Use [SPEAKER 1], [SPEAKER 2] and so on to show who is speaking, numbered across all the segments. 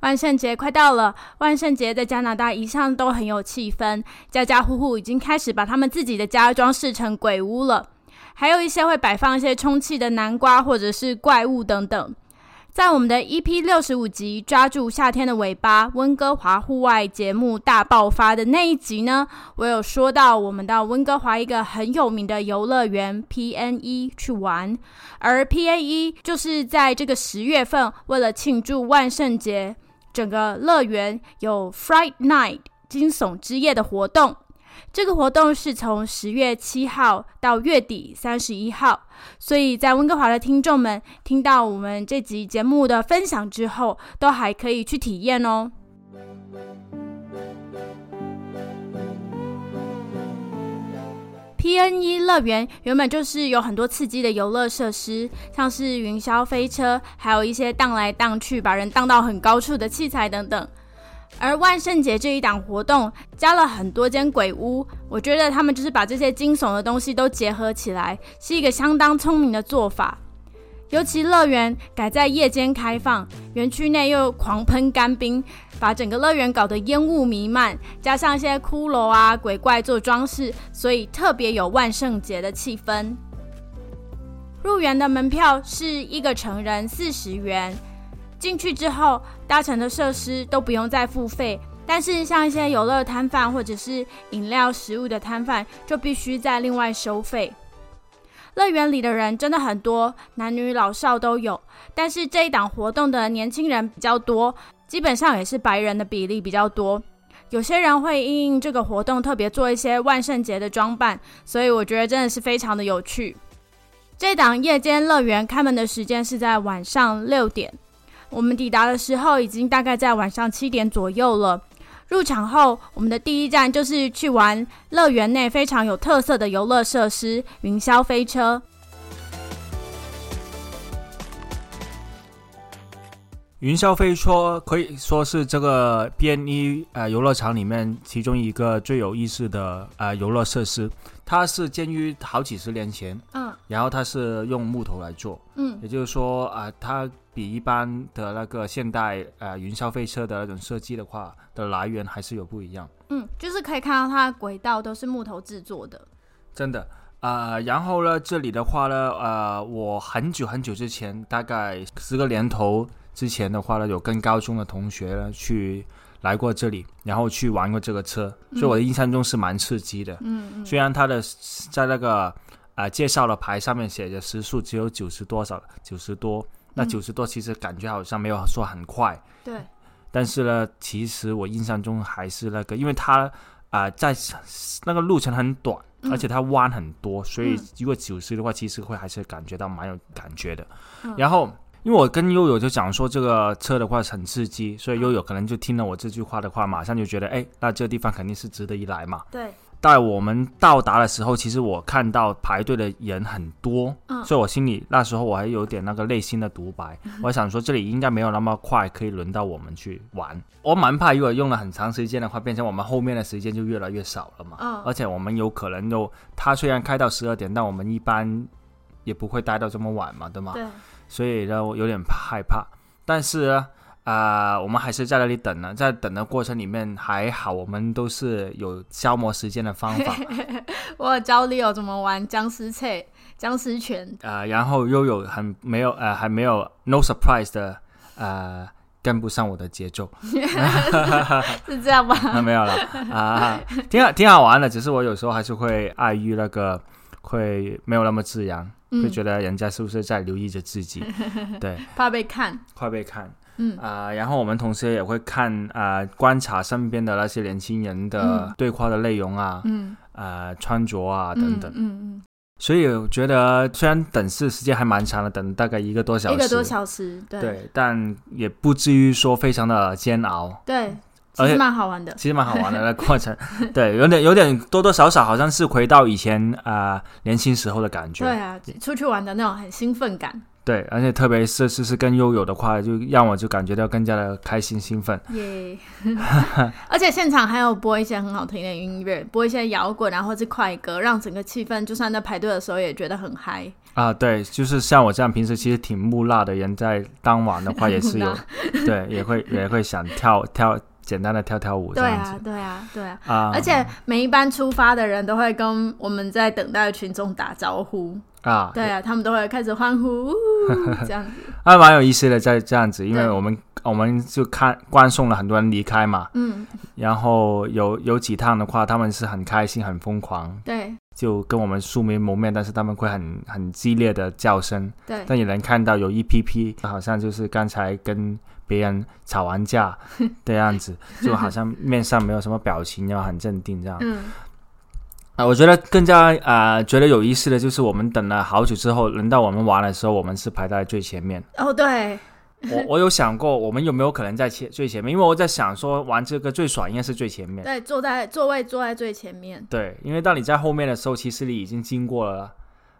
[SPEAKER 1] 万圣节快到了，万圣节在加拿大一向都很有气氛，家家户户已经开始把他们自己的家装饰成鬼屋了，还有一些会摆放一些充气的南瓜或者是怪物等等。在我们的 EP 六十五集抓住夏天的尾巴，温哥华户外节目大爆发的那一集呢，我有说到我们到温哥华一个很有名的游乐园 PNE 去玩，而 PNE 就是在这个十月份为了庆祝万圣节。整个乐园有 Fright Night 惊悚之夜的活动，这个活动是从十月七号到月底三十一号，所以在温哥华的听众们听到我们这集节目的分享之后，都还可以去体验哦。PNE 乐园原本就是有很多刺激的游乐设施，像是云霄飞车，还有一些荡来荡去、把人荡到很高处的器材等等。而万圣节这一档活动加了很多间鬼屋，我觉得他们就是把这些惊悚的东西都结合起来，是一个相当聪明的做法。尤其乐园改在夜间开放，园区内又狂喷干冰，把整个乐园搞得烟雾弥漫，加上一些骷髅啊、鬼怪做装饰，所以特别有万圣节的气氛。入园的门票是一个成人四十元，进去之后搭乘的设施都不用再付费，但是像一些游乐摊贩或者是饮料、食物的摊贩就必须再另外收费。乐园里的人真的很多，男女老少都有。但是这一档活动的年轻人比较多，基本上也是白人的比例比较多。有些人会因应这个活动特别做一些万圣节的装扮，所以我觉得真的是非常的有趣。这档夜间乐园开门的时间是在晚上六点，我们抵达的时候已经大概在晚上七点左右了。入场后，我们的第一站就是去玩乐园内非常有特色的游乐设施——云霄飞车。
[SPEAKER 2] 云霄飞车可以说是这个 BNE 呃游乐场里面其中一个最有意思的呃游乐设施。它是建于好几十年前，
[SPEAKER 1] 嗯，
[SPEAKER 2] 然后它是用木头来做，
[SPEAKER 1] 嗯，
[SPEAKER 2] 也就是说啊、呃，它比一般的那个现代呃云霄飞车的那种设计的话的来源还是有不一样。
[SPEAKER 1] 嗯，就是可以看到它的轨道都是木头制作的，
[SPEAKER 2] 真的。呃，然后呢，这里的话呢，呃，我很久很久之前，大概十个年头之前的话呢，有跟高中的同学呢去来过这里，然后去玩过这个车，所以我的印象中是蛮刺激的。
[SPEAKER 1] 嗯嗯，
[SPEAKER 2] 虽然它的在那个呃介绍的牌上面写着时速只有九十多少，九十多，那
[SPEAKER 1] 嗯
[SPEAKER 2] 九十多其实感觉好像没有说很快，
[SPEAKER 1] 对，
[SPEAKER 2] 但是呢，其实我印象中还是那个，因为它啊、呃在那个路程很短。
[SPEAKER 1] 嗯
[SPEAKER 2] 而且它弯很多，所以
[SPEAKER 1] 嗯
[SPEAKER 2] 如果九十的话，其实会还是感觉到蛮有感觉的。
[SPEAKER 1] 嗯
[SPEAKER 2] 然后，因为我跟悠悠就讲说这个车的话很刺激，所以悠悠可能就听了我这句话的话，马上就觉得，哎，那这个地方肯定是值得一来嘛。
[SPEAKER 1] 对，
[SPEAKER 2] 待我们到达的时候，其实我看到排队的人很多，
[SPEAKER 1] 嗯
[SPEAKER 2] 所以我心里那时候我还有点那个内心的独白，我想说这里应该没有那么快可以轮到我们去玩。我蛮怕如果用了很长时间的话，变成我们后面的时间就越来越少了嘛。
[SPEAKER 1] 嗯
[SPEAKER 2] 而且我们有可能就他虽然开到十二点，但我们一般也不会待到这么晚嘛，对吗？
[SPEAKER 1] 对，
[SPEAKER 2] 所以呢，我有点害怕。但是呢，啊、我们还是在那里等呢，在等的过程里面还好，我们都是有消磨时间的方法。
[SPEAKER 1] 我有教 Leo 怎么玩僵尸菜、僵尸拳，
[SPEAKER 2] 呃，然后又有很没有呃还没有 no surprise 的呃跟不上我的节奏，
[SPEAKER 1] 是这样吗？
[SPEAKER 2] 啊没有了啊、挺好挺好玩的，只是我有时候还是会碍于那个会没有那么自然，会
[SPEAKER 1] 嗯，
[SPEAKER 2] 觉得人家是不是在留意着自己，对，
[SPEAKER 1] 怕被看，
[SPEAKER 2] 怕被看。
[SPEAKER 1] 嗯
[SPEAKER 2] 啊、然后我们同时也会看啊、观察身边的那些年轻人的
[SPEAKER 1] 嗯
[SPEAKER 2] 对话的内容啊，
[SPEAKER 1] 嗯
[SPEAKER 2] 呃，穿着啊等等。
[SPEAKER 1] 嗯嗯
[SPEAKER 2] 所以我觉得虽然等是时间还蛮长的，等大概一个多小时，
[SPEAKER 1] 一个多小时，对
[SPEAKER 2] 对，但也不至于说非常的煎熬。
[SPEAKER 1] 对，其实蛮好玩的。
[SPEAKER 2] 其实蛮好玩的 那过程，对，有点有点多多少少好像是回到以前啊年轻时候的感觉。
[SPEAKER 1] 对啊，出去玩的那种很兴奋感。
[SPEAKER 2] 对，而且特别是是是跟悠悠的话，就让我就感觉到更加的开心兴奋。
[SPEAKER 1] 耶！而且现场还有播一些很好听的音乐，播一些摇滚啊，或是快歌，让整个气氛就算在排队的时候也觉得很嗨。
[SPEAKER 2] 啊，对，就是像我这样平时其实挺木讷的人，在当晚的话也是有，对，也会也会想跳跳。简单的跳跳舞，
[SPEAKER 1] 对啊，对啊，对啊，啊！而且每一班出发的人都会跟我们在等待的群众打招呼。啊，对啊，他们都会开始欢呼，这样子，
[SPEAKER 2] 还蛮有意思的，在这样子，因为我们我们就看观送了很多人离开嘛，嗯，然后有有几趟的话，他们是很开心、很疯狂，
[SPEAKER 1] 对，
[SPEAKER 2] 就跟我们素面谋面，但是他们会很很激烈的叫声，
[SPEAKER 1] 对，
[SPEAKER 2] 但也能看到有一批批，好像就是刚才跟。别人吵完架 的样子，就好像面上没有什么表情，要很镇定这样。嗯，啊，我觉得更加啊，觉得有意思的就是，我们等了好久之后，轮到我们玩的时候，我们是排在最前面。
[SPEAKER 1] 哦，对，
[SPEAKER 2] 我我有想过，我们有没有可能在前最前面？因为我在想说，玩这个最爽应该是最前面。
[SPEAKER 1] 对，坐在座位坐在最前面。
[SPEAKER 2] 对，因为当你在后面的时候，其实你已经经过了。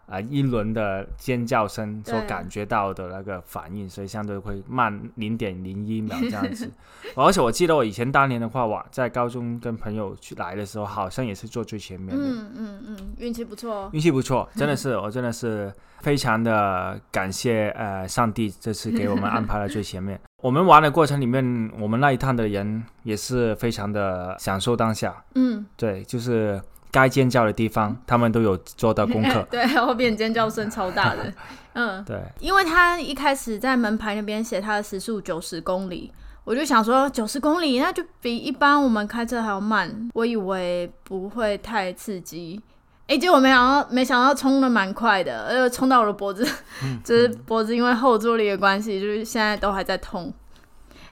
[SPEAKER 2] 啊，一轮的尖叫声所感觉到的那个反应，所以相对会慢零点零一秒这样子。而且我记得我以前当年的话，我在高中跟朋友去来的时候，好像也是坐最前面的。
[SPEAKER 1] 嗯嗯嗯，运气不错，
[SPEAKER 2] 运气不错，真的是，我真的是非常的感谢呃上帝这次给我们安排了最前面。我们玩的过程里面，我们那一趟的人也是非常的享受当下。嗯，对，就是。该尖叫的地方，他们都有做到功课。
[SPEAKER 1] 对，后面尖叫声超大的。
[SPEAKER 2] 嗯，对，
[SPEAKER 1] 因为他一开始在门牌那边写他的时速九十公里，我就想说九十公里那就比一般我们开车还要慢，我以为不会太刺激。哎，结果没想到，没想到冲的蛮快的，呃，冲到我的脖子，就是脖子因为后坐力的关系，就是现在都还在痛。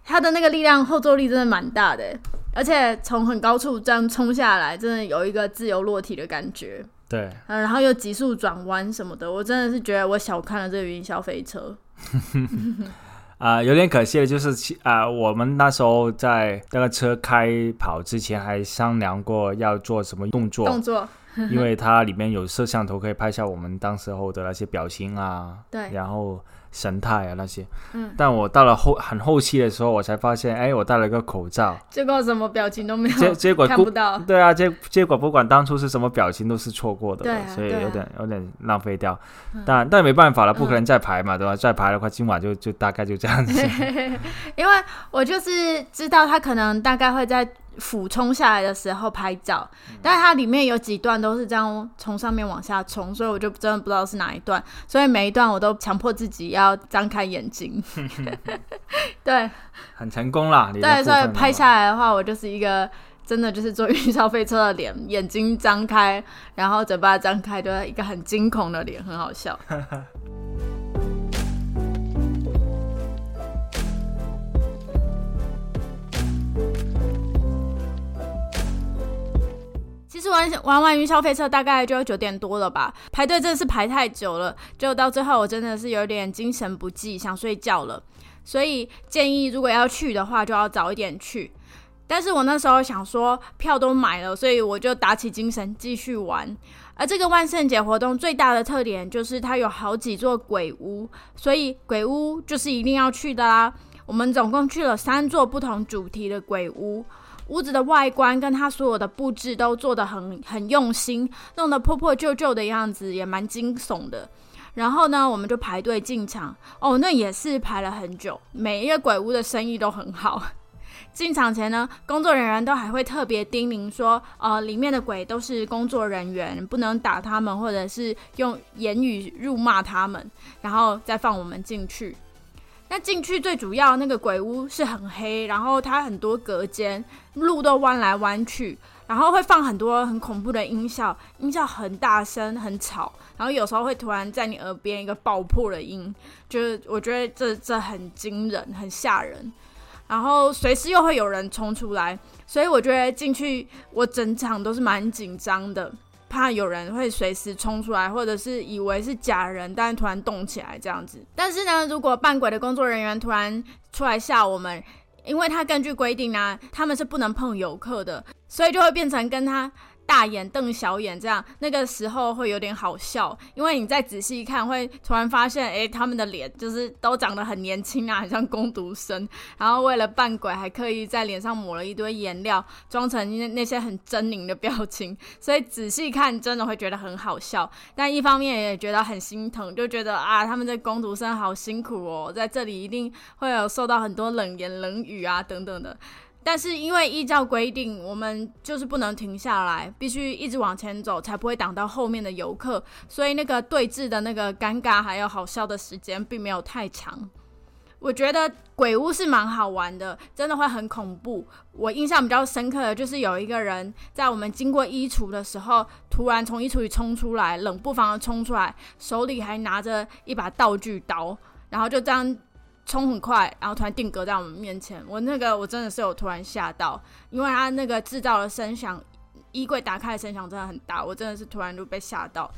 [SPEAKER 1] 他的那个力量后坐力真的蛮大的。而且从很高处这样冲下来，真的有一个自由落体的感觉。
[SPEAKER 2] 对，
[SPEAKER 1] 嗯，然后又急速转弯什么的，我真的是觉得我小看了这个云霄飞车。
[SPEAKER 2] 啊，有点可惜的就是，啊，我们那时候在那个车开跑之前还商量过要做什么动作，
[SPEAKER 1] 动作，
[SPEAKER 2] 因为它里面有摄像头可以拍下我们当时候的那些表情啊。
[SPEAKER 1] 对，
[SPEAKER 2] 然后。神态啊那些，嗯，但我到了后很后期的时候，我才发现，哎，我戴了个口罩，
[SPEAKER 1] 结果什么表情都没有，结
[SPEAKER 2] 结果
[SPEAKER 1] 看不到，
[SPEAKER 2] 对啊，结结果不管当初是什么表情，都是错过的，对，所以有点有点浪费掉，但但没办法了，不可能再排嘛，对吧？再排的话，今晚就就大概就这样子，
[SPEAKER 1] 因为我就是知道他可能大概会在。俯冲下来的时候拍照，但是它里面有几段都是这样从上面往下冲，所以我就真的不知道是哪一段，所以每一段我都强迫自己要张开眼睛。对，
[SPEAKER 2] 很成功啦。
[SPEAKER 1] 对，所以拍下来的话，我就是一个真的就是坐云霄飞车的脸，眼睛张开，然后嘴巴张开，就是一个很惊恐的脸，很好笑。玩玩完云霄飞车大概就九点多了吧，排队真的是排太久了，就到最后我真的是有点精神不济，想睡觉了。所以建议如果要去的话，就要早一点去。但是我那时候想说票都买了，所以我就打起精神继续玩。而这个万圣节活动最大的特点就是它有好几座鬼屋，所以鬼屋就是一定要去的啦。我们总共去了三座不同主题的鬼屋。屋子的外观跟它所有的布置都做的很很用心，弄得破破旧旧的样子也蛮惊悚的。然后呢，我们就排队进场，哦，那也是排了很久。每一个鬼屋的生意都很好。进场前呢，工作人员都还会特别叮咛说，呃，里面的鬼都是工作人员，不能打他们，或者是用言语辱骂他们，然后再放我们进去。那进去最主要那个鬼屋是很黑，然后它很多隔间，路都弯来弯去，然后会放很多很恐怖的音效，音效很大声很吵，然后有时候会突然在你耳边一个爆破的音，就是我觉得这这很惊人很吓人，然后随时又会有人冲出来，所以我觉得进去我整场都是蛮紧张的。怕有人会随时冲出来，或者是以为是假人，但突然动起来这样子。但是呢，如果扮鬼的工作人员突然出来吓我们，因为他根据规定呢，他们是不能碰游客的，所以就会变成跟他。大眼瞪小眼，这样那个时候会有点好笑，因为你再仔细一看，会突然发现，哎，他们的脸就是都长得很年轻啊，很像工读生。然后为了扮鬼，还刻意在脸上抹了一堆颜料，装成那那些很狰狞的表情。所以仔细看，真的会觉得很好笑。但一方面也觉得很心疼，就觉得啊，他们这工读生好辛苦哦，在这里一定会有受到很多冷言冷语啊，等等的。但是因为依照规定，我们就是不能停下来，必须一直往前走，才不会挡到后面的游客。所以那个对峙的那个尴尬还有好笑的时间并没有太长。我觉得鬼屋是蛮好玩的，真的会很恐怖。我印象比较深刻的就是有一个人在我们经过衣橱的时候，突然从衣橱里冲出来，冷不防的冲出来，手里还拿着一把道具刀，然后就这样。冲很快，然后突然定格在我们面前。我那个我真的是有突然吓到，因为他那个制造的声响，衣柜打开的声响真的很大，我真的是突然就被吓到。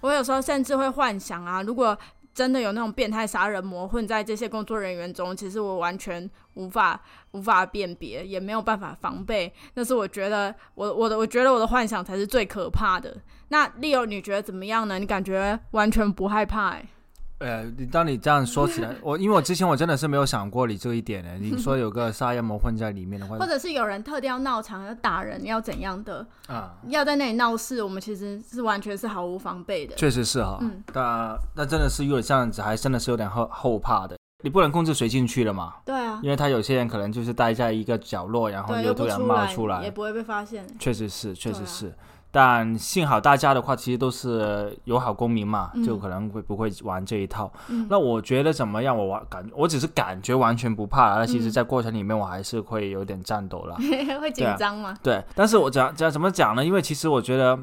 [SPEAKER 1] 我有时候甚至会幻想啊，如果真的有那种变态杀人魔混在这些工作人员中，其实我完全无法无法辨别，也没有办法防备。那是我觉得我我的我觉得我的幻想才是最可怕的。那 Leo 你觉得怎么样呢？你感觉完全不害怕？
[SPEAKER 2] 呃，你当你这样说起来，我因为我之前我真的是没有想过你这一点呢。你说有个杀人魔混在里面的话，
[SPEAKER 1] 或者是有人特地要闹场要打人要怎样的啊？要在那里闹事，我们其实是完全是毫无防备的。
[SPEAKER 2] 确实是哈，嗯，但那真的是有点这样子，还真的是有点后后怕的。你不能控制谁进去了嘛？
[SPEAKER 1] 对啊，
[SPEAKER 2] 因为他有些人可能就是待在一个角落，然后又突然冒出来，
[SPEAKER 1] 也不会被发现。
[SPEAKER 2] 确实是，确实是。但幸好大家的话，其实都是友好公民嘛，就可能会不会玩这一套。那我觉得怎么样？我玩感，我只是感觉完全不怕。那其实，在过程里面，我还是会有点战斗了，
[SPEAKER 1] 会紧张吗？
[SPEAKER 2] 对，但是我讲讲怎么讲呢？因为其实我觉得，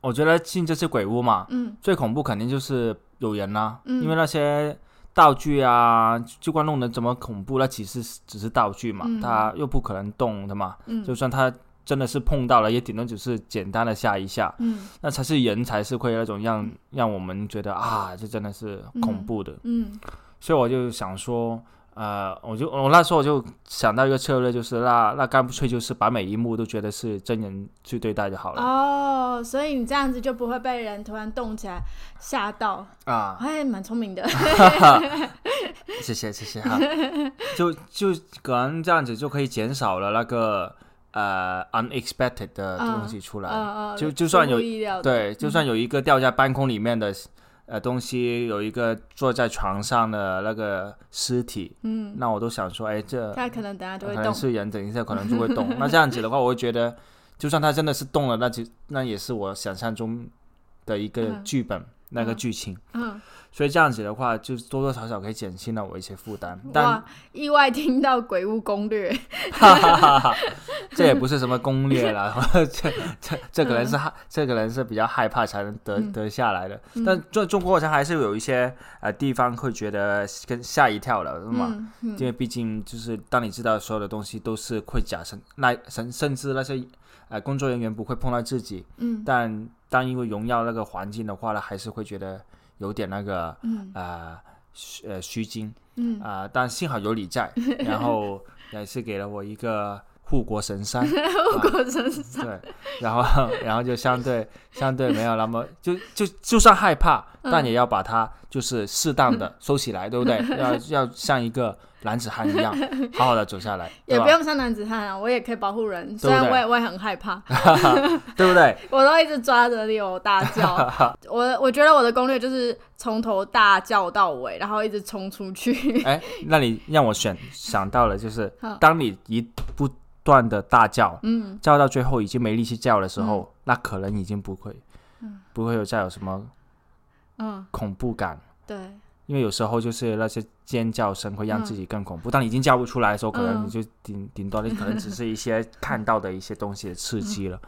[SPEAKER 2] 我觉得进这些鬼屋嘛，嗯，最恐怖肯定就是有人啦，嗯因为那些道具啊，就光弄得怎么恐怖？那其实只是道具嘛，它又不可能动的嘛，就算它。真的是碰到了，也顶多只是简单的吓一下，嗯，那才是人才是会那种让让我们觉得啊，这真的是恐怖的，嗯，所以我就想说，呃，我就我那时候我就想到一个策略，就是那那干脆就是把每一幕都觉得是真人去对待就好了。
[SPEAKER 1] 哦，所以你这样子就不会被人突然动起来吓到啊，还蛮聪明的。
[SPEAKER 2] 谢谢谢谢哈，就就可能这样子就可以减少了那个。呃，unexpected 的东西出来，就就算有对，就算有一个掉在半空里面的呃东西，有一个坐在床上的那个尸体，嗯，那我都想说，哎，这
[SPEAKER 1] 他可能等下就会动，
[SPEAKER 2] 可能是人，等一下可能就会动。那这样子的话，我会觉得，就算他真的是动了，那就那也是我想象中的一个剧本那个剧情，嗯。所以这样子的话，就多多少少可以减轻了我一些负担。但
[SPEAKER 1] 意外听到鬼屋攻略，哈哈哈
[SPEAKER 2] 这也不是什么攻略了，这这这可能是害，这可能是比较害怕才能得得下来的。但做做过程还是有一些呃地方会觉得跟吓一跳的，是吗？因为毕竟就是当你知道所有的东西都是会假神那甚甚至那些呃工作人员不会碰到自己，嗯，但当因为荣耀那个环境的话呢，还是会觉得。有点那个，嗯呃，呃，虚惊，嗯啊，但幸好有你在，然后也是给了我一个护国神山，
[SPEAKER 1] 护国神山，
[SPEAKER 2] 对，然后，然后就相对相对没有那么，就就就算害怕，但也要把它就是适当的收起来，对不对？要要像一个。男子汉一样，好好的走下来，
[SPEAKER 1] 也不用像男子汉啊，我也可以保护人，虽然我也我也很害怕，
[SPEAKER 2] 对不对？
[SPEAKER 1] 我都一直抓着你，我大叫，我我觉得我的攻略就是从头大叫到尾，然后一直冲出去。
[SPEAKER 2] 哎，那你让我选想到了，就是当你一不断的大叫，嗯，叫到最后已经没力气叫的时候，那可能已经不会，嗯，不会有再有什么，嗯，恐怖感，
[SPEAKER 1] 对。
[SPEAKER 2] 因为有时候就是那些尖叫声会让自己更恐怖。当你已经叫不出来的时候，可能你就顶顶多你可能只是一些看到的一些东西的刺激了。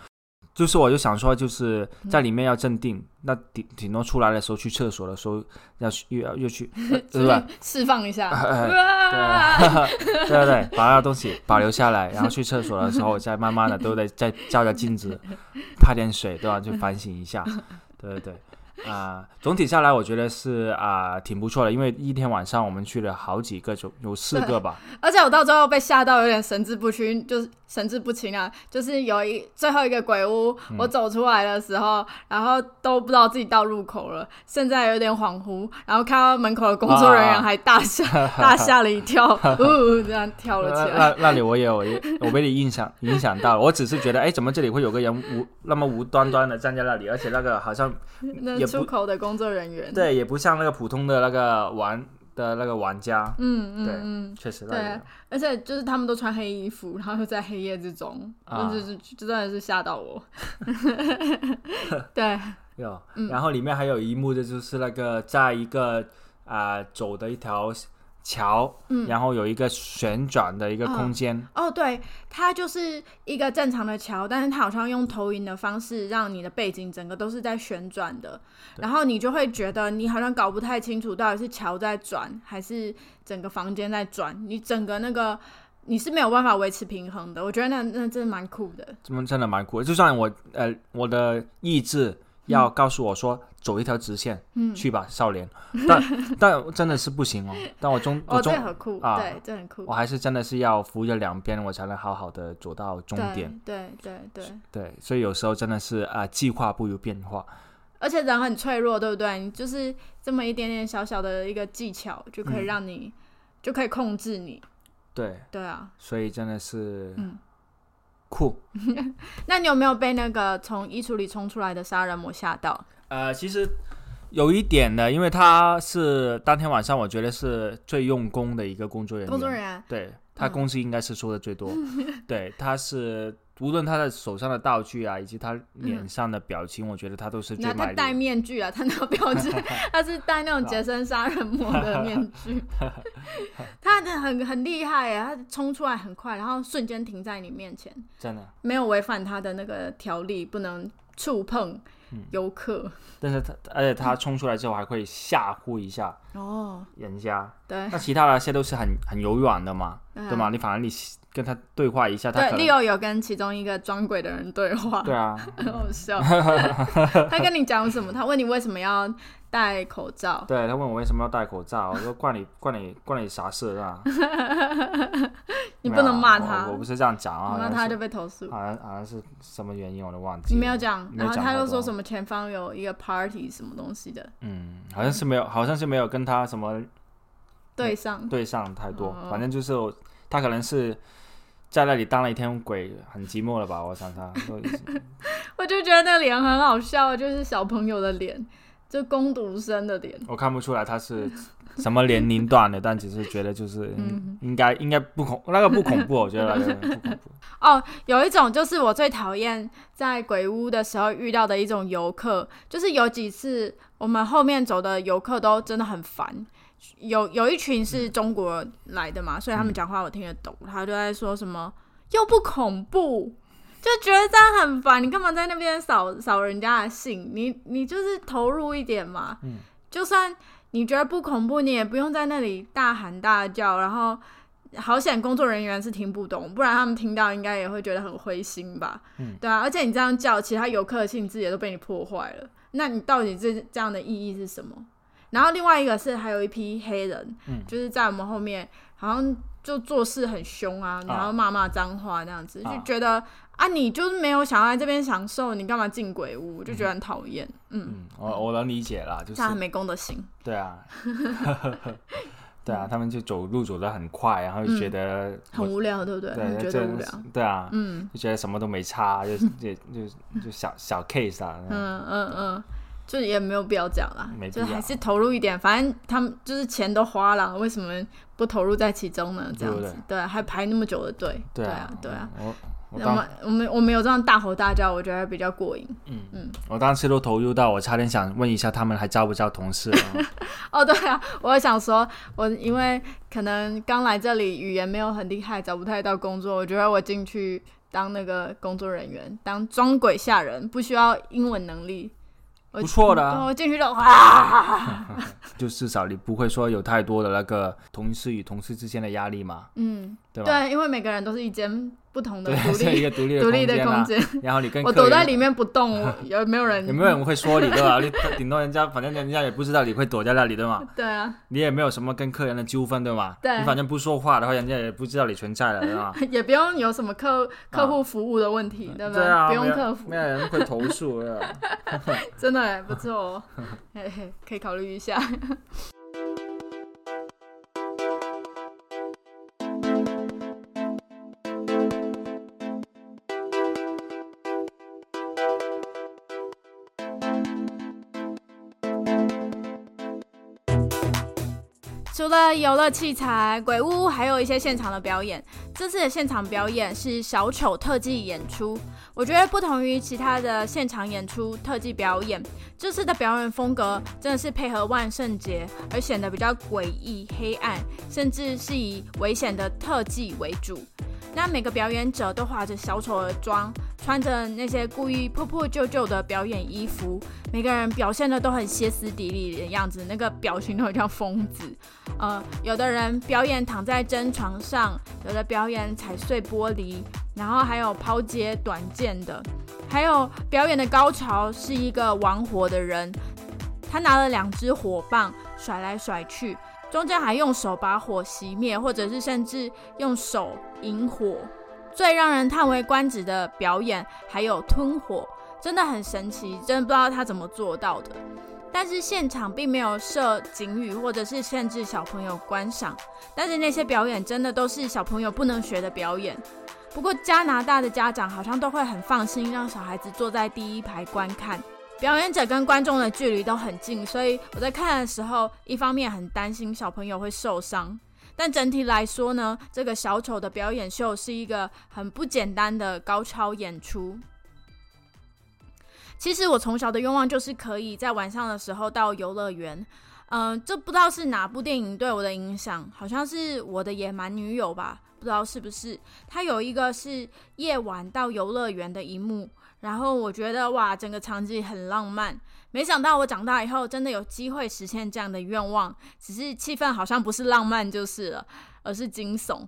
[SPEAKER 2] 就是我就想说，就是在里面要镇定，那顶顶多出来的时候去厕所的时候要去又要又去，呃 对吧？
[SPEAKER 1] 释放一下。
[SPEAKER 2] 对对 对，把那个东西保留下来，然后去厕所的时候再慢慢的，对不对？再照照镜子，拍点水，对吧？就反省一下，对对对。啊、总体下来我觉得是啊、挺不错的，因为一天晚上我们去了好几个，就有四个吧。
[SPEAKER 1] 而且我到最后被吓到，有点神志不清，就是神志不清啊。就是有一最后一个鬼屋，
[SPEAKER 2] 嗯
[SPEAKER 1] 我走出来的时候，然后都不知道自己到入口了，现在有点恍惚，然后看到门口的工作人员
[SPEAKER 2] 啊
[SPEAKER 1] 还大吓、大吓了一跳，呜、这样跳了起来。
[SPEAKER 2] 那那那里我也有，我被你影响影响到了。我只是觉得，哎，怎么这里会有个人无那么无端端的站在那里，而且那个好像也不
[SPEAKER 1] 出口的工作人员，，
[SPEAKER 2] 对，也不像那个普通的那个玩的那个玩家，
[SPEAKER 1] 嗯
[SPEAKER 2] 对
[SPEAKER 1] 嗯嗯。
[SPEAKER 2] 确实
[SPEAKER 1] 对而且就是他们都穿黑衣服，然后又在黑夜之中，
[SPEAKER 2] 啊
[SPEAKER 1] 就是就真的是吓到我。对，
[SPEAKER 2] 有。
[SPEAKER 1] 嗯
[SPEAKER 2] 然后里面还有一幕的就是那个在一个啊、走的一条桥，
[SPEAKER 1] 嗯
[SPEAKER 2] 然后有一个旋转的一个空间，
[SPEAKER 1] 哦，对，它就是一个正常的桥，但是它好像用投影的方式让你的背景整个都是在旋转的，然后你就会觉得你好像搞不太清楚到底是桥在转还是整个房间在转，你整个那个你是没有办法维持平衡的。我觉得那那真的蛮酷的。
[SPEAKER 2] 这么真的蛮酷的。就算我呃我的意志要告诉我说、走一条直线，
[SPEAKER 1] 嗯，
[SPEAKER 2] 去吧，少年，但但真的是不行哦。但我中我
[SPEAKER 1] 哦，这很酷，
[SPEAKER 2] 啊
[SPEAKER 1] 对，这很酷
[SPEAKER 2] 我。还是真的是要扶着两边，我才能好好的走到终点。
[SPEAKER 1] 对对对对，
[SPEAKER 2] 对，所以有时候真的是啊、计划不如变化。
[SPEAKER 1] 而且人很脆弱，对不对？你就是这么一点点小小的一个技巧，就可以
[SPEAKER 2] 嗯
[SPEAKER 1] 让你、就可以控制你。
[SPEAKER 2] 对，
[SPEAKER 1] 对啊，
[SPEAKER 2] 所以真的是
[SPEAKER 1] 嗯
[SPEAKER 2] 酷。
[SPEAKER 1] 那你有没有被那个从衣橱里冲出来的杀人魔吓到？
[SPEAKER 2] 呃，其实有一点的，因为他是当天晚上，我觉得是最用功的一个工作人员。
[SPEAKER 1] 工作人员，
[SPEAKER 2] 对他
[SPEAKER 1] 嗯
[SPEAKER 2] 工资应该是收的最多。对，他是无论他的手上的道具啊，以及他脸上的表情，我觉得他都是最卖力
[SPEAKER 1] 那他戴。面具啊，他那个表情，他是戴那种杰森杀人魔的面具。他的很很厉害啊，他冲出来很快，然后瞬间停在你面前，
[SPEAKER 2] 真的。
[SPEAKER 1] 没有违反他的那个条例，不能触碰
[SPEAKER 2] 嗯
[SPEAKER 1] 游客。
[SPEAKER 2] 但是他，而且他冲出来之后还会吓唬一下
[SPEAKER 1] 哦，
[SPEAKER 2] 人家。
[SPEAKER 1] 对
[SPEAKER 2] 那其他的那些都是很很柔软的嘛，
[SPEAKER 1] 嗯
[SPEAKER 2] 对吗？你反而你跟他对话一下，他
[SPEAKER 1] 对，Leo 有跟其中一个装鬼的人对话，
[SPEAKER 2] 对啊，
[SPEAKER 1] 很好笑。他跟你讲什么？他问你为什么要戴口罩？
[SPEAKER 2] 对他问我为什么要戴口罩，我说关你 关你关你啥事啊？
[SPEAKER 1] 你不能骂他
[SPEAKER 2] 我我不是这样讲啊，
[SPEAKER 1] 那他就被投诉。
[SPEAKER 2] 好像好像是什么原因我都忘记
[SPEAKER 1] 你
[SPEAKER 2] 了。
[SPEAKER 1] 没有讲，然后他又说什么前方有一个 party 什么东西的
[SPEAKER 2] 嗯，好像是没有，好像是没有跟他什么
[SPEAKER 1] 对上，
[SPEAKER 2] 对上太多，
[SPEAKER 1] 哦
[SPEAKER 2] 反正就是我 他可能是在那里当了一天鬼，很寂寞了吧？我想他，
[SPEAKER 1] 我就觉得那脸很好笑，就是小朋友的脸，就攻读生的脸。
[SPEAKER 2] 我看不出来他是什么年龄段的，但只是觉得就是、
[SPEAKER 1] 嗯
[SPEAKER 2] 应该应该不恐那个不恐怖，我觉得那个不恐怖。
[SPEAKER 1] 哦，有一种就是我最讨厌在鬼屋的时候遇到的一种游客，就是有几次我们后面走的游客都真的很烦。有有一群是中国来的嘛，所以他们讲话我听得懂。他就在说什么又不恐怖，就觉得这样很烦。你干嘛在那边扫扫人家的兴？你你就是投入一点嘛。
[SPEAKER 2] 嗯
[SPEAKER 1] 就算你觉得不恐怖，你也不用在那里大喊大叫，然后好险工作人员是听不懂，不然他们听到应该也会觉得很灰心吧。
[SPEAKER 2] 嗯
[SPEAKER 1] 对啊，而且你这样叫，其他游客的兴致也都被你破坏了。那你到底这这样的意义是什么？然后另外一个是还有一批黑人，
[SPEAKER 2] 嗯
[SPEAKER 1] 就是在我们后面好像就做事很凶啊，然后骂骂脏话那样子，
[SPEAKER 2] 啊
[SPEAKER 1] 就觉得啊你就是没有想要在这边享受，你干嘛进鬼屋？就觉得很讨厌。嗯，
[SPEAKER 2] 嗯，我我能理解啦，就是
[SPEAKER 1] 很没公德心。
[SPEAKER 2] 对啊，对啊，他们就走路走得很快，然后就觉得
[SPEAKER 1] 嗯很无聊，对不对？
[SPEAKER 2] 对
[SPEAKER 1] 觉得无聊。
[SPEAKER 2] 对啊，
[SPEAKER 1] 嗯
[SPEAKER 2] 就觉得什么都没差，就就就就小小 case 啊，
[SPEAKER 1] 嗯嗯嗯，就也没有必要讲啦
[SPEAKER 2] 没，必要
[SPEAKER 1] 就还是投入一点。反正他们就是钱都花了，为什么不投入在其中呢？这样子
[SPEAKER 2] 对
[SPEAKER 1] 还排那么久的队，
[SPEAKER 2] 对
[SPEAKER 1] 啊，对啊。，
[SPEAKER 2] 我我
[SPEAKER 1] 们我们我们有这样大吼大叫，我觉得比较过瘾。
[SPEAKER 2] 嗯
[SPEAKER 1] 嗯
[SPEAKER 2] 我当时都投入到，我差点想问一下他们还招不招同事啊？
[SPEAKER 1] 哦，对啊，我也想说，我因为可能刚来这里，语言没有很厉害，找不太到工作，我觉得我进去当那个工作人员，当装鬼吓人，不需要英文能力。我
[SPEAKER 2] 不错的啊。
[SPEAKER 1] 我进去 就
[SPEAKER 2] 至少你不会说有太多的那个同事与同事之间的压力嘛，
[SPEAKER 1] 嗯，
[SPEAKER 2] 对吧？
[SPEAKER 1] 对，因为每个人都是一间不同的，独
[SPEAKER 2] 立一个独立的
[SPEAKER 1] 独立的
[SPEAKER 2] 间啊。
[SPEAKER 1] 空间，
[SPEAKER 2] 然后你跟
[SPEAKER 1] 我躲在里面不动，有没有人？
[SPEAKER 2] 有没有人会说你对吧？你 顶多人家反正人家也不知道你会躲在那里对吗？
[SPEAKER 1] 对啊，
[SPEAKER 2] 你也没有什么跟客人的纠纷对吗？
[SPEAKER 1] 对
[SPEAKER 2] 你反正不说话的话，人家也不知道你存在了对吧？
[SPEAKER 1] 也不用有什么客客户服务的问题，对不
[SPEAKER 2] 对啊，
[SPEAKER 1] 不用客服
[SPEAKER 2] 没，有人会投诉？
[SPEAKER 1] 真的不错可以考虑一下。了游乐器材、鬼屋，还有一些现场的表演。这次的现场表演是小丑特技演出，我觉得不同于其他的现场演出特技表演，这次的表演风格真的是配合万圣节，而显得比较诡异、黑暗，甚至是以危险的特技为主。那每个表演者都化着小丑的妆，穿着那些故意破破旧旧的表演衣服，每个人表现的都很歇斯底里的样子，那个表情都很像疯子。呃，有的人表演躺在真床上，有的表演踩碎玻璃，然后还有抛接短剑的，还有表演的高潮是一个玩火的人，他拿了两只火棒甩来甩去，中间还用手把火熄灭，或者是甚至用手引火。最让人叹为观止的表演还有吞火，真的很神奇，真的不知道他怎么做到的。但是现场并没有设警语或者是限制小朋友观赏，但是那些表演真的都是小朋友不能学的表演。不过加拿大的家长好像都会很放心，让小孩子坐在第一排观看。表演者跟观众的距离都很近，所以我在看的时候，一方面很担心小朋友会受伤，但整体来说呢，这个小丑的表演秀是一个很不简单的高超演出。其实我从小的愿望就是可以在晚上的时候到游乐园。嗯、这不知道是哪部电影对我的影响，好像是我的野蛮女友吧，不知道是不是。它有一个是夜晚到游乐园的一幕，然后我觉得哇，整个场景很浪漫。没想到我长大以后真的有机会实现这样的愿望，只是气氛好像不是浪漫就是了，而是惊悚。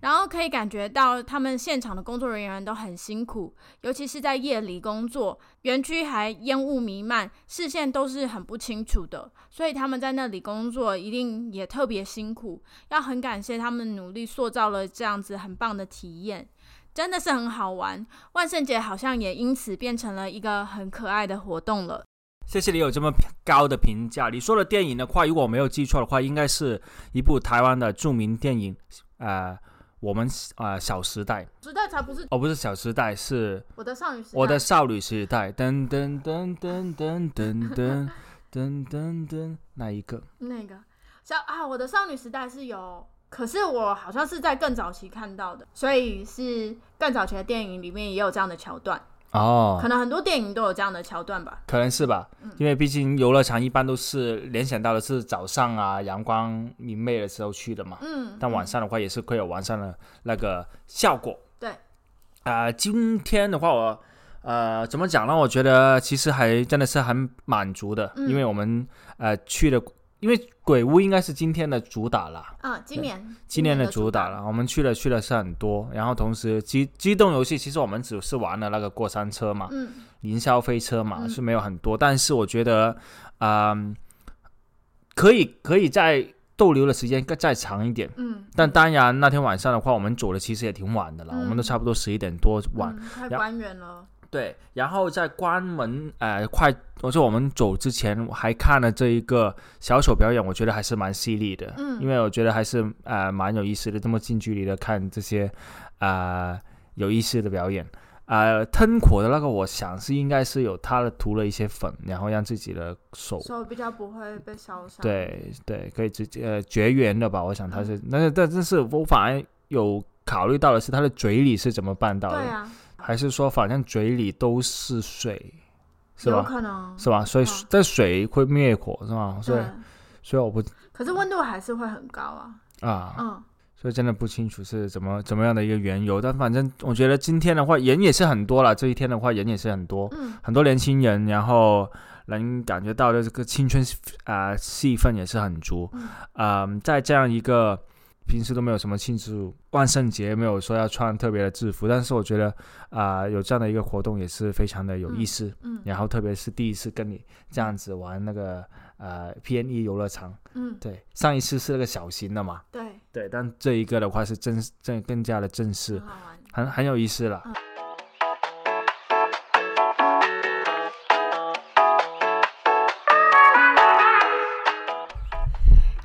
[SPEAKER 1] 然后可以感觉到他们现场的工作人员都很辛苦，尤其是在夜里工作，园区还烟雾弥漫，视线都是很不清楚的，所以他们在那里工作一定也特别辛苦。要很感谢他们努力塑造了这样子很棒的体验，真的是很好玩。万圣节好像也因此变成了一个很可爱的活动了。
[SPEAKER 2] 谢谢你有这么高的评价。你说的电影的话，如果我没有记错的话，应该是一部台湾的著名电影，呃，我们呃小时代，
[SPEAKER 1] 时代才不是
[SPEAKER 2] 哦，不是小时代，是
[SPEAKER 1] 我的少女时代，
[SPEAKER 2] 我的少女时代，噔噔噔噔噔噔噔噔噔噔，那一个
[SPEAKER 1] 那个小啊，我的少女时代是有，可是我好像是在更早期看到的，所以是更早期的电影里面也有这样的桥段，
[SPEAKER 2] 哦
[SPEAKER 1] 可，能很多电影都有这样的桥段吧。
[SPEAKER 2] 可能是吧，因为毕竟游乐场一般都是联想到的是早上啊阳光明媚的时候去的嘛，
[SPEAKER 1] 嗯，
[SPEAKER 2] 但晚上的话也是会有晚上的那个效果。
[SPEAKER 1] 对，
[SPEAKER 2] 啊、今天的话我呃怎么讲呢？我觉得其实还真的是很满足的，
[SPEAKER 1] 嗯
[SPEAKER 2] 因为我们呃去的，因为鬼屋应该是今天的主打啦。
[SPEAKER 1] 啊，今年
[SPEAKER 2] 今年的
[SPEAKER 1] 的
[SPEAKER 2] 主打。了，我们去了去了是很多，然后同时机机动游戏，其实我们只是玩了那个过山车嘛，
[SPEAKER 1] 嗯。
[SPEAKER 2] 云霄飞车嘛，
[SPEAKER 1] 嗯。
[SPEAKER 2] 是没有很多，但是我觉得，嗯、可以可以再逗留的时间更再长一点。
[SPEAKER 1] 嗯，
[SPEAKER 2] 但当然那天晚上的话，我们走的其实也挺晚的了，
[SPEAKER 1] 嗯。
[SPEAKER 2] 我们都差不多十一点多晚。
[SPEAKER 1] 嗯太
[SPEAKER 2] 然
[SPEAKER 1] 关园了，
[SPEAKER 2] 对，然后在关门呃快，我说我们走之前，我还看了这一个小丑表演，我觉得还是蛮犀利的，
[SPEAKER 1] 嗯
[SPEAKER 2] 因为我觉得还是呃蛮有意思的，这么近距离的看这些呃有意思的表演。呃，吞火的那个，我想是应该是有他的涂了一些粉，然后让自己的手，
[SPEAKER 1] 手比较不会被烧伤。，
[SPEAKER 2] 对对，可以直接呃绝缘的吧？我想他是，但是但但是我反而有考虑到的是他的嘴里是怎么办到的，
[SPEAKER 1] 对啊，
[SPEAKER 2] 还是说反正嘴里都是水，是
[SPEAKER 1] 有
[SPEAKER 2] 吧？
[SPEAKER 1] 可能
[SPEAKER 2] 是吧？所以
[SPEAKER 1] 嗯
[SPEAKER 2] 这水会灭火是吧？所以，所以我不
[SPEAKER 1] 可是温度还是会很高啊。
[SPEAKER 2] 啊，
[SPEAKER 1] 嗯，
[SPEAKER 2] 所以真的不清楚是怎么怎么样的一个缘由。但反正我觉得今天的话人也是很多了，这一天的话人也是很多，
[SPEAKER 1] 嗯
[SPEAKER 2] 很多年轻人，然后能感觉到的这个青春啊、气氛也是很足。
[SPEAKER 1] 嗯
[SPEAKER 2] 嗯，在这样一个平时都没有什么庆祝万圣节，没有说要穿特别的制服，但是我觉得啊、有这样的一个活动也是非常的有意思。
[SPEAKER 1] 嗯
[SPEAKER 2] 然后特别是第一次跟你这样子玩那个呃 PNE 游乐场，
[SPEAKER 1] 嗯，
[SPEAKER 2] 对，上一次是那个小型的嘛，
[SPEAKER 1] 对，
[SPEAKER 2] 对，但这一个的话是正正更加的正式
[SPEAKER 1] 很，
[SPEAKER 2] 很很有意思了。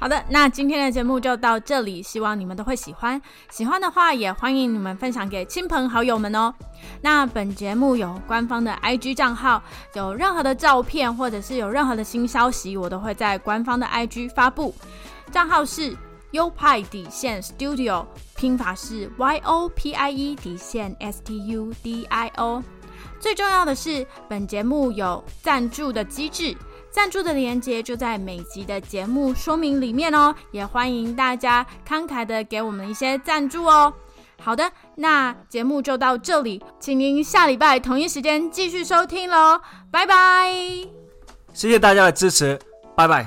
[SPEAKER 1] 好的，那今天的节目就到这里，希望你们都会喜欢。喜欢的话，也欢迎你们分享给亲朋好友们哦。那本节目有官方的 IG 账号，有任何的照片或者是有任何的新消息，我都会在官方的 IG 发布。账号是优派底线 Studio，拼法是 Y O P I E 底线 S T U D I O。最重要的是，本节目有赞助的机制，赞助的连接就在每集的节目说明里面哦，也欢迎大家慷慨的给我们一些赞助哦。好的，那节目就到这里，请您下礼拜同一时间继续收听喽，拜拜。
[SPEAKER 2] 谢谢大家的支持，拜拜。